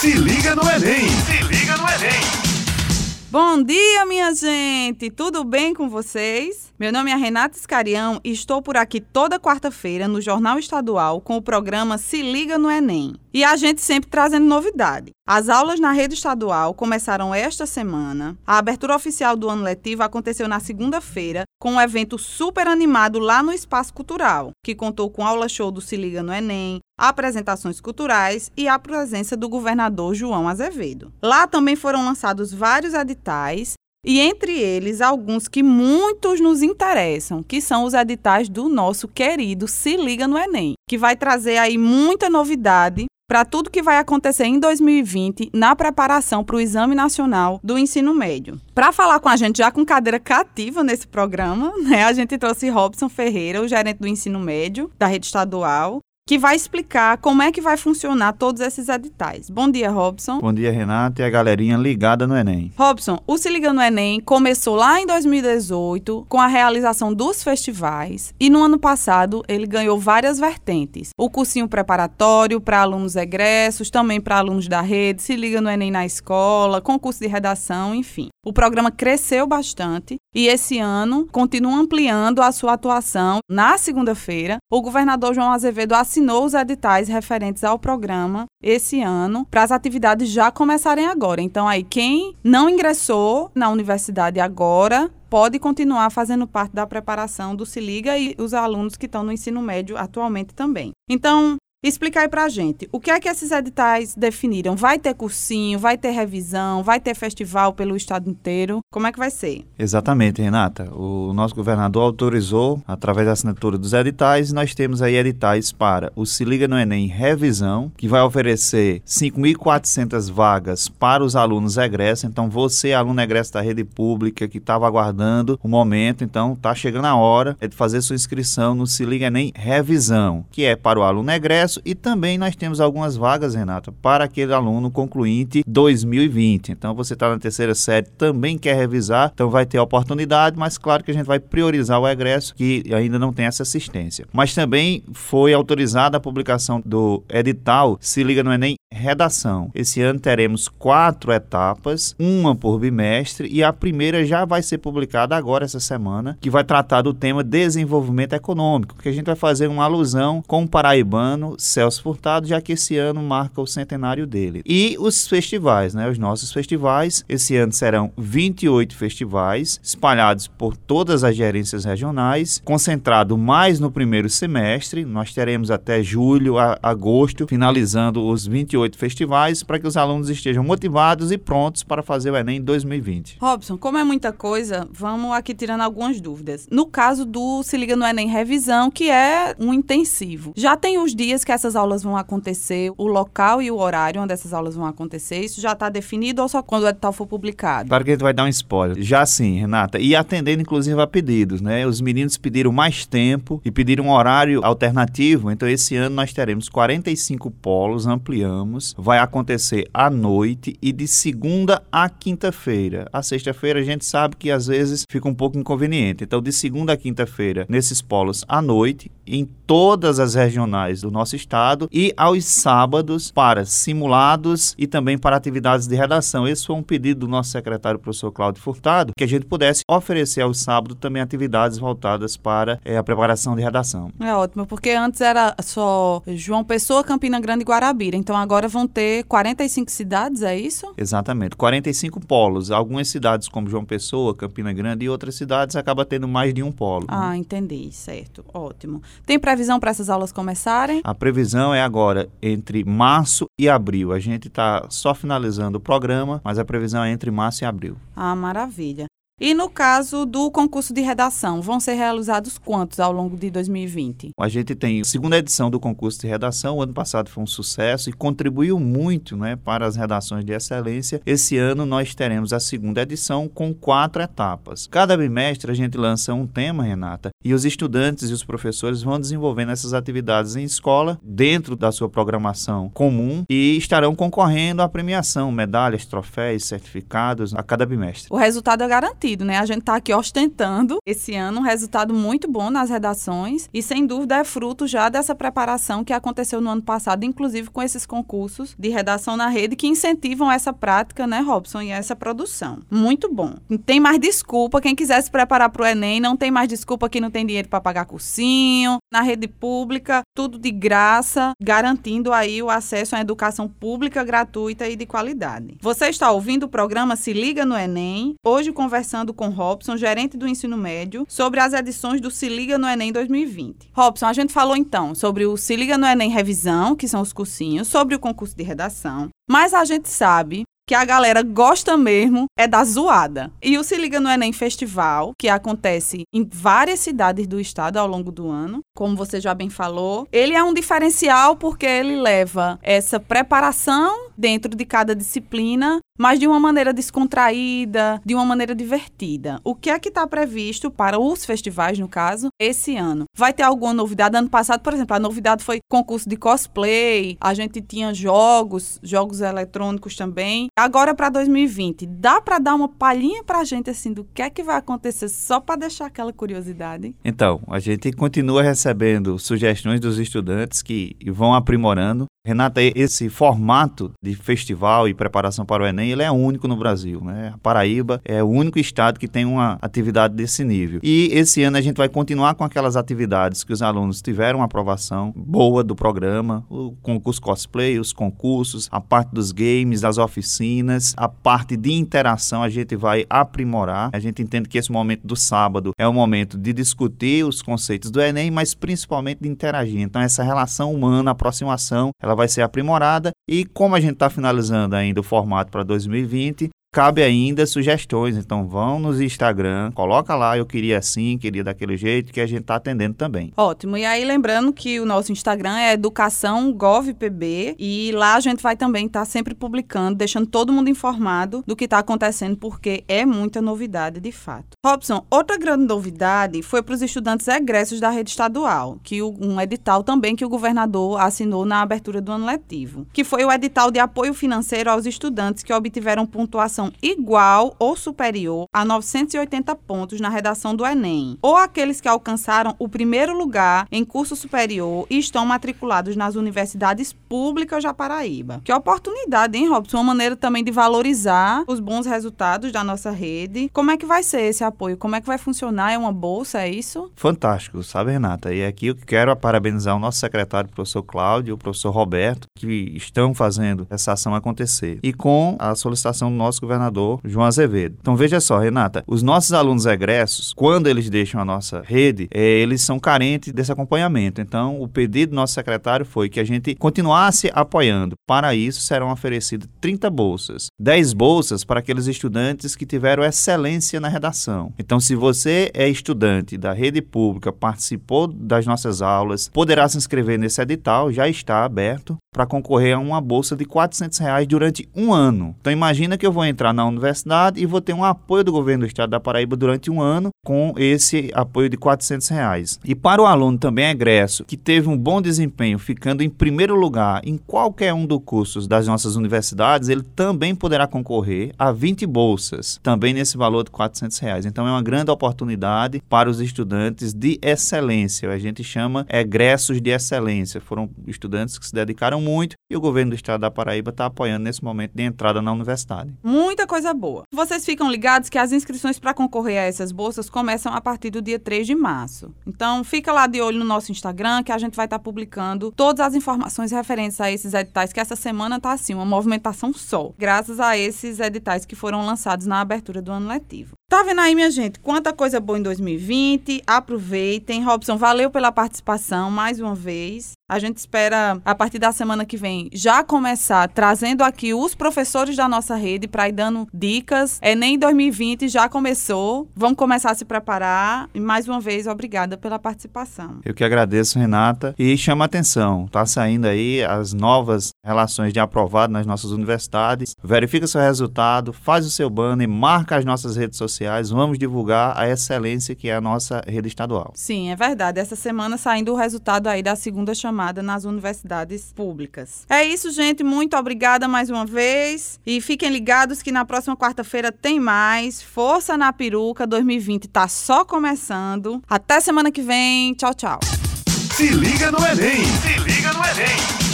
Se liga no Enem! Se liga no Enem! Bom dia, minha gente! Tudo bem com vocês? Meu nome é Renata Escarião e estou por aqui toda quarta-feira no Jornal Estadual com o programa Se Liga no Enem. E a gente sempre trazendo novidade. As aulas na rede estadual começaram esta semana. A abertura oficial do ano letivo aconteceu na segunda-feira com um evento super animado lá no Espaço Cultural, que contou com aula show do Se Liga no Enem, apresentações culturais e a presença do governador João Azevedo. Lá também foram lançados vários editais e entre eles alguns que muitos nos interessam, que são os editais do nosso querido Se Liga no Enem, que vai trazer aí muita novidade para tudo que vai acontecer em 2020 na preparação para o Exame Nacional do Ensino Médio. Para falar com a gente já com cadeira cativa nesse programa, né, a gente trouxe Robson Ferreira, o gerente do ensino médio da rede estadual, que vai explicar como é que vai funcionar todos esses editais. Bom dia, Robson. Bom dia, Renata e a galerinha ligada no Enem. Robson, o Se Liga no Enem começou lá em 2018 com a realização dos festivais e no ano passado ele ganhou várias vertentes. O cursinho preparatório para alunos egressos, também para alunos da rede, Se Liga no Enem na escola, concurso de redação, enfim. O programa cresceu bastante e esse ano continua ampliando a sua atuação. Na segunda-feira, o governador João Azevedo assinou os editais referentes ao programa esse ano para as atividades já começarem agora. Então aí quem não ingressou na universidade agora pode continuar fazendo parte da preparação do Se Liga e os alunos que estão no ensino médio atualmente também. Então, Explica aí pra gente, o que é que esses editais definiram? Vai ter cursinho, vai ter revisão, vai ter festival pelo estado inteiro? Como é que vai ser? Exatamente, Renata. O nosso governador autorizou, através da assinatura dos editais, nós temos aí editais para o Se Liga no Enem Revisão, que vai oferecer 5.400 vagas para os alunos egressos. Então, você, aluno egresso da rede pública, que estava aguardando o momento, então tá chegando a hora de fazer sua inscrição no Se Liga Enem Revisão, que é para o aluno egresso e também nós temos algumas vagas, Renata, para aquele aluno concluinte 2020. Então você está na terceira série, também quer revisar, então vai ter a oportunidade, mas claro que a gente vai priorizar o egresso que ainda não tem essa assistência. Mas também foi autorizada a publicação do edital Se Liga no Enem Redação. Esse ano teremos quatro etapas, uma por bimestre, e a primeira já vai ser publicada agora essa semana, que vai tratar do tema desenvolvimento econômico, que a gente vai fazer uma alusão com o paraibano Celso Furtado, já que esse ano marca o centenário dele. E os festivais, né? Os nossos festivais, esse ano serão 28 festivais, espalhados por todas as gerências regionais, concentrado mais no primeiro semestre, nós teremos até julho, a, agosto, finalizando os 28 festivais, para que os alunos estejam motivados e prontos para fazer o Enem 2020. Robson, como é muita coisa, vamos aqui tirando algumas dúvidas. No caso do Se Liga no Enem Revisão, que é um intensivo, já tem os dias que essas aulas vão acontecer, o local e o horário onde essas aulas vão acontecer, isso já está definido ou só quando o edital for publicado? Claro que a gente vai dar um spoiler. Já sim, Renata. E atendendo, inclusive, a pedidos, né? Os meninos pediram mais tempo e pediram um horário alternativo. Então, esse ano nós teremos 45 polos, ampliamos. Vai acontecer à noite e de segunda a quinta-feira. A sexta-feira a gente sabe que às vezes fica um pouco inconveniente. Então, de segunda a quinta-feira, nesses polos à noite, em todas as regionais do nosso estado e aos sábados para simulados e também para atividades de redação. Esse foi um pedido do nosso secretário, professor Cláudio Furtado, que a gente pudesse oferecer aos sábados também atividades voltadas para é, a preparação de redação. É ótimo, porque antes era só João Pessoa, Campina Grande e Guarabira. Então agora vão ter 45 cidades, é isso? Exatamente, 45 polos. Algumas cidades como João Pessoa, Campina Grande e outras cidades acaba tendo mais de um polo. Ah, né? entendi, certo. Ótimo. Tem previsão para essas aulas começarem? A previsão é agora entre março e abril. A gente está só finalizando o programa, mas a previsão é entre março e abril. Ah, maravilha. E no caso do concurso de redação, vão ser realizados quantos ao longo de 2020? A gente tem a segunda edição do concurso de redação. O ano passado foi um sucesso e contribuiu muito né, para as redações de excelência. Esse ano nós teremos a segunda edição com quatro etapas. Cada bimestre a gente lança um tema, Renata, e os estudantes e os professores vão desenvolvendo essas atividades em escola, dentro da sua programação comum, e estarão concorrendo à premiação, medalhas, troféus, certificados a cada bimestre. O resultado é garantido, né? A gente está aqui ostentando esse ano um resultado muito bom nas redações e, sem dúvida, é fruto já dessa preparação que aconteceu no ano passado, inclusive com esses concursos de redação na rede que incentivam essa prática, né, Robson, e essa produção. Muito bom. Não tem mais desculpa. Quem quiser se preparar para o Enem, não tem mais desculpa que não tem dinheiro para pagar cursinho. Na rede pública, tudo de graça, garantindo aí o acesso à educação pública gratuita e de qualidade. Você está ouvindo o programa Se Liga no Enem, hoje conversando com Robson, gerente do ensino médio, sobre as edições do Se Liga no Enem 2020. Robson, a gente falou então sobre o Se Liga no Enem Revisão, que são os cursinhos, sobre o concurso de redação, mas a gente sabe que a galera gosta mesmo é da zoada. E o Se Liga no Enem Festival, que acontece em várias cidades do estado ao longo do ano, como você já bem falou, ele é um diferencial porque ele leva essa preparação dentro de cada disciplina mas de uma maneira descontraída, de uma maneira divertida. O que é que está previsto para os festivais, no caso, esse ano? Vai ter alguma novidade? Ano passado, por exemplo, a novidade foi concurso de cosplay, a gente tinha jogos, jogos eletrônicos também. Agora para 2020, dá para dar uma palhinha para a gente assim do que é que vai acontecer só para deixar aquela curiosidade? Então, a gente continua recebendo sugestões dos estudantes que vão aprimorando Renata, esse formato de festival e preparação para o Enem, ele é único no Brasil, né? A Paraíba é o único estado que tem uma atividade desse nível. E esse ano a gente vai continuar com aquelas atividades que os alunos tiveram aprovação boa do programa, o concurso cosplay, os concursos, a parte dos games, das oficinas, a parte de interação a gente vai aprimorar. A gente entende que esse momento do sábado é o momento de discutir os conceitos do Enem, mas principalmente de interagir. Então essa relação humana, aproximação, ela vai ser aprimorada e como a gente está finalizando ainda o formato para 2020, cabe ainda sugestões. Então vão nos Instagram, coloca lá, eu queria assim, queria daquele jeito, que a gente está atendendo também. Ótimo. E aí lembrando que o nosso Instagram é educação govpb e lá a gente vai também estar tá sempre publicando, deixando todo mundo informado do que está acontecendo, porque é muita novidade de fato. Robson, outra grande novidade foi para os estudantes egressos da rede estadual, que um edital também que o governador assinou na abertura do ano letivo, que foi o edital de apoio financeiro aos estudantes que obtiveram pontuação pontuação igual ou superior a 980 pontos na redação do Enem, ou aqueles que alcançaram o primeiro lugar em curso superior e estão matriculados nas universidades públicas da Paraíba. Que oportunidade, hein, Robson? Uma maneira também de valorizar os bons resultados da nossa rede. Como é que vai ser esse apoio? Como é que vai funcionar? É uma bolsa, é isso? Fantástico, sabe, Renata? E aqui eu quero parabenizar o nosso secretário, o professor Cláudio o professor Roberto, que estão fazendo essa ação acontecer. E com a solicitação do nosso governador João Azevedo. Então veja só, Renata, os nossos alunos egressos, quando eles deixam a nossa rede, é, eles são carentes desse acompanhamento. Então o pedido do nosso secretário foi que a gente continuasse apoiando. Para isso serão oferecidas 30 bolsas, 10 bolsas para aqueles estudantes que tiveram excelência na redação. Então se você é estudante da rede pública, participou das nossas aulas, poderá se inscrever nesse edital, já está aberto para concorrer a uma bolsa de 400 reais durante um ano. Então imagina que eu vou entrar na universidade e vou ter um apoio do governo do estado da Paraíba durante um ano com esse apoio de 400 reais. E para o aluno também egresso que teve um bom desempenho, ficando em primeiro lugar em qualquer um dos cursos das nossas universidades, ele também poderá concorrer a 20 bolsas, também nesse valor de 400 reais. Então é uma grande oportunidade para os estudantes de excelência. A gente chama egressos de excelência. Foram estudantes que se dedicaram muito e o governo do estado da Paraíba está apoiando nesse momento de entrada na universidade. Muita coisa boa. Vocês ficam ligados que as inscrições para concorrer a essas bolsas começam a partir do dia 3 de março. Então, fica lá de olho no nosso Instagram que a gente vai estar tá publicando todas as informações referentes a esses editais, que essa semana tá assim, uma movimentação só, graças a esses editais que foram lançados na abertura do ano letivo. Tá vendo aí, minha gente? Quanta coisa boa em 2020. Aproveitem. Robson, valeu pela participação mais uma vez. A gente espera, a partir da semana que vem, já começar trazendo aqui os professores da nossa rede para ir dando dicas. É nem 2020 já começou. Vamos começar a se preparar. E mais uma vez, obrigada pela participação. Eu que agradeço, Renata. E chama atenção, tá saindo aí as novas relações de aprovado nas nossas universidades. Verifica seu resultado, faz o seu banner, marca as nossas redes sociais, vamos divulgar a excelência que é a nossa rede estadual. Sim, é verdade. Essa semana saindo o resultado aí da segunda chamada nas universidades públicas. É isso, gente. Muito obrigada mais uma vez. E fiquem ligados que na próxima quarta-feira tem mais. Força na peruca 2020 tá só começando. Até semana que vem. Tchau, tchau. Se liga no Enem! Se liga no Enem!